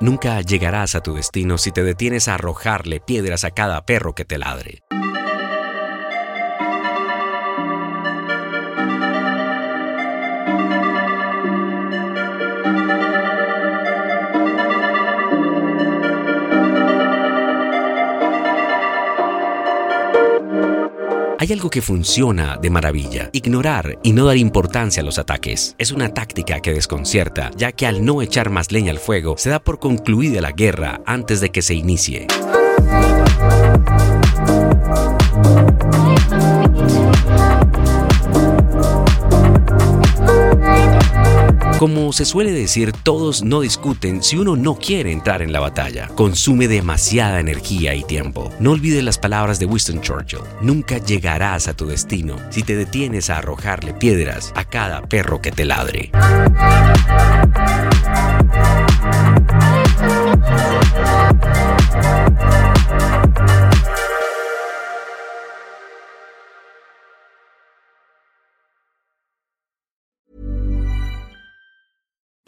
Nunca llegarás a tu destino si te detienes a arrojarle piedras a cada perro que te ladre. Hay algo que funciona de maravilla. Ignorar y no dar importancia a los ataques. Es una táctica que desconcierta, ya que al no echar más leña al fuego, se da por concluida la guerra antes de que se inicie. Como se suele decir, todos no discuten si uno no quiere entrar en la batalla. Consume demasiada energía y tiempo. No olvides las palabras de Winston Churchill. Nunca llegarás a tu destino si te detienes a arrojarle piedras a cada perro que te ladre.